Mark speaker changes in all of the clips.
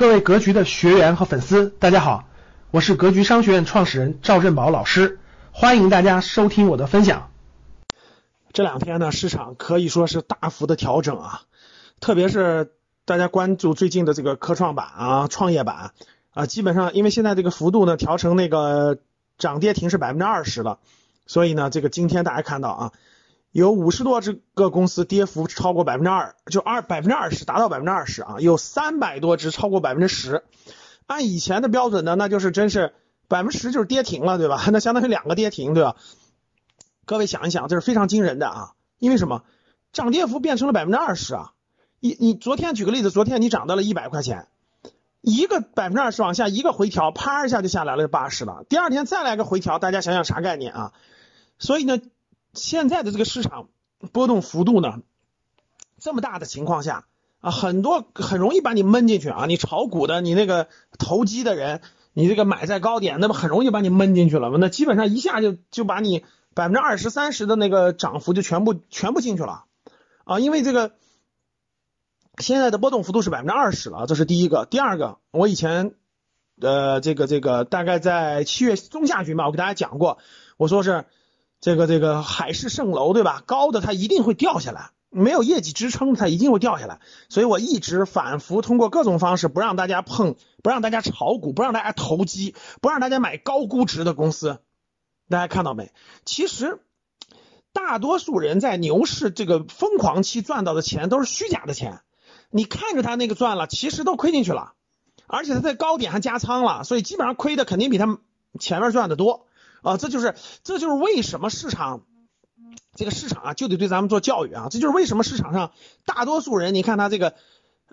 Speaker 1: 各位格局的学员和粉丝，大家好，我是格局商学院创始人赵振宝老师，欢迎大家收听我的分享。
Speaker 2: 这两天呢，市场可以说是大幅的调整啊，特别是大家关注最近的这个科创板啊、创业板啊，基本上因为现在这个幅度呢调成那个涨跌停是百分之二十了，所以呢，这个今天大家看到啊。有五十多只个公司跌幅超过百分之二，就二百分之二十达到百分之二十啊，有三百多只超过百分之十。按以前的标准呢，那就是真是百分之十就是跌停了，对吧？那相当于两个跌停，对吧？各位想一想，这是非常惊人的啊！因为什么？涨跌幅变成了百分之二十啊！你你昨天举个例子，昨天你涨到了一百块钱，一个百分之二十往下一个回调，啪一下就下来了八十了。第二天再来个回调，大家想想啥概念啊？所以呢？现在的这个市场波动幅度呢，这么大的情况下啊，很多很容易把你闷进去啊。你炒股的，你那个投机的人，你这个买在高点，那么很容易把你闷进去了。那基本上一下就就把你百分之二十三十的那个涨幅就全部全部进去了啊。因为这个现在的波动幅度是百分之二十了，这是第一个。第二个，我以前呃这个这个大概在七月中下旬吧，我给大家讲过，我说是。这个这个海市蜃楼，对吧？高的它一定会掉下来，没有业绩支撑，它一定会掉下来。所以我一直反复通过各种方式，不让大家碰，不让大家炒股，不让大家投机，不让大家买高估值的公司。大家看到没？其实大多数人在牛市这个疯狂期赚到的钱都是虚假的钱。你看着他那个赚了，其实都亏进去了，而且他在高点还加仓了，所以基本上亏的肯定比他前面赚的多。啊，这就是这就是为什么市场这个市场啊就得对咱们做教育啊，这就是为什么市场上大多数人你看他这个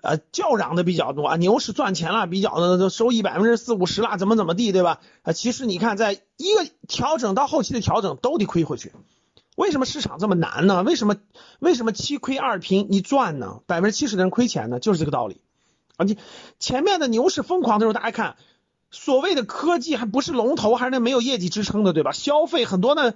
Speaker 2: 呃叫嚷的比较多啊，牛市赚钱了，比较的收益百分之四五十啦，怎么怎么地，对吧？啊，其实你看在一个调整到后期的调整都得亏回去，为什么市场这么难呢？为什么为什么七亏二平一赚呢？百分之七十的人亏钱呢？就是这个道理啊！你前面的牛市疯狂的时候，大家看。所谓的科技还不是龙头，还是那没有业绩支撑的，对吧？消费很多呢，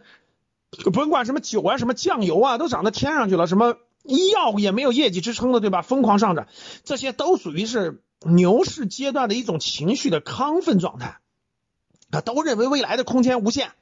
Speaker 2: 甭管什么酒啊、什么酱油啊，都涨到天上去了。什么医药也没有业绩支撑的，对吧？疯狂上涨，这些都属于是牛市阶段的一种情绪的亢奋状态啊，都认为未来的空间无限。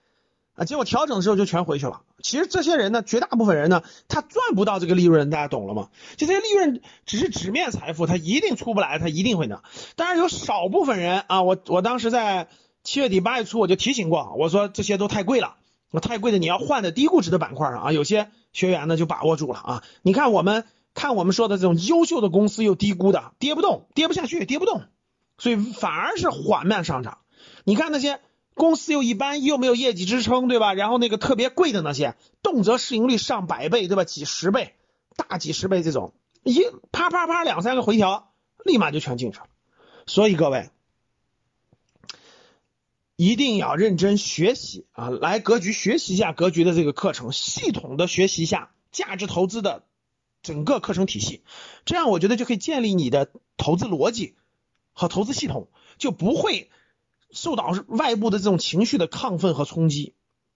Speaker 2: 啊，结果调整的时候就全回去了。其实这些人呢，绝大部分人呢，他赚不到这个利润，大家懂了吗？就这些利润只是纸面财富，他一定出不来，他一定会的。当然有少部分人啊，我我当时在七月底八月初我就提醒过，我说这些都太贵了，我太贵的你要换的低估值的板块上啊。有些学员呢就把握住了啊。你看我们看我们说的这种优秀的公司又低估的，跌不动，跌不下去，跌不动，所以反而是缓慢上涨。你看那些。公司又一般，又没有业绩支撑，对吧？然后那个特别贵的那些，动辄市盈率上百倍，对吧？几十倍，大几十倍这种，一啪啪啪两三个回调，立马就全进去了。所以各位一定要认真学习啊，来格局学习一下格局的这个课程，系统的学习一下价值投资的整个课程体系，这样我觉得就可以建立你的投资逻辑和投资系统，就不会。受到外部的这种情绪的亢奋和冲击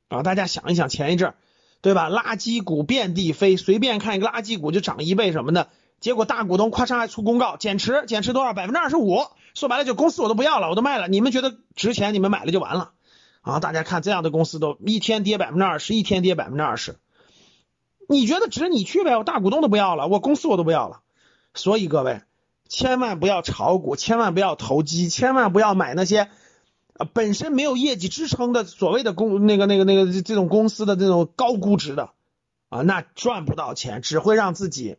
Speaker 2: 啊！大家想一想，前一阵儿对吧？垃圾股遍地飞，随便看一个垃圾股就涨一倍什么的。结果大股东夸嚓还出公告减持，减持多少？百分之二十五。说白了就公司我都不要了，我都卖了。你们觉得值钱，你们买了就完了啊！大家看这样的公司都一天跌百分之二十，一天跌百分之二十。你觉得值你去呗？我大股东都不要了，我公司我都不要了。所以各位千万不要炒股，千万不要投机，千万不要买那些。啊，本身没有业绩支撑的所谓的公那个那个那个这种公司的这种高估值的啊，那赚不到钱，只会让自己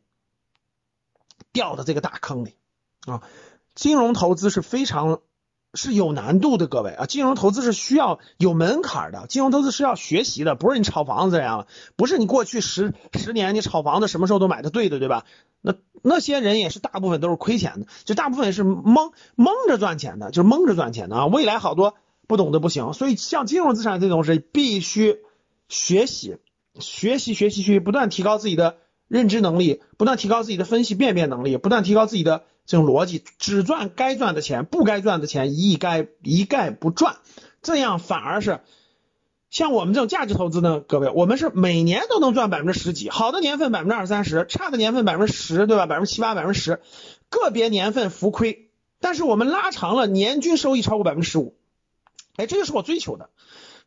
Speaker 2: 掉到这个大坑里啊。金融投资是非常是有难度的，各位啊，金融投资是需要有门槛的，金融投资是要学习的，不是你炒房子这样，不是你过去十十年你炒房子什么时候都买的对的，对吧？那那些人也是大部分都是亏钱的，就大部分是蒙蒙着赚钱的，就是蒙着赚钱的啊。未来好多不懂的不行，所以像金融资产这种是必须学习、学习、学习、去，不断提高自己的认知能力，不断提高自己的分析辨别能力，不断提高自己的这种逻辑，只赚该赚的钱，不该赚的钱一概一概不赚，这样反而是。像我们这种价值投资呢，各位，我们是每年都能赚百分之十几，好的年份百分之二三十，差的年份百分之十，对吧？百分之七八、百分之十，个别年份浮亏。但是我们拉长了，年均收益超过百分之十五，哎，这就是我追求的。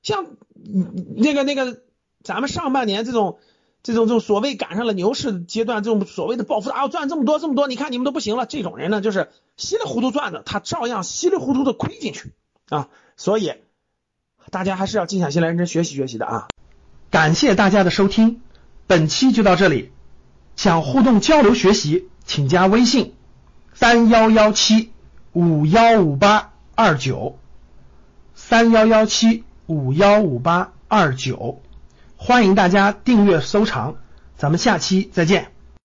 Speaker 2: 像那个那个，咱们上半年这种这种这种所谓赶上了牛市阶段，这种所谓的暴富啊，赚这么多这么多，你看你们都不行了，这种人呢，就是稀里糊涂赚的，他照样稀里糊涂的亏进去啊。所以大家还是要静下心来认真学习学习的啊。
Speaker 1: 感谢大家的收听，本期就到这里。想互动交流学习，请加微信三幺幺七五幺五八二九三幺幺七五幺五八二九，欢迎大家订阅收藏，咱们下期再见。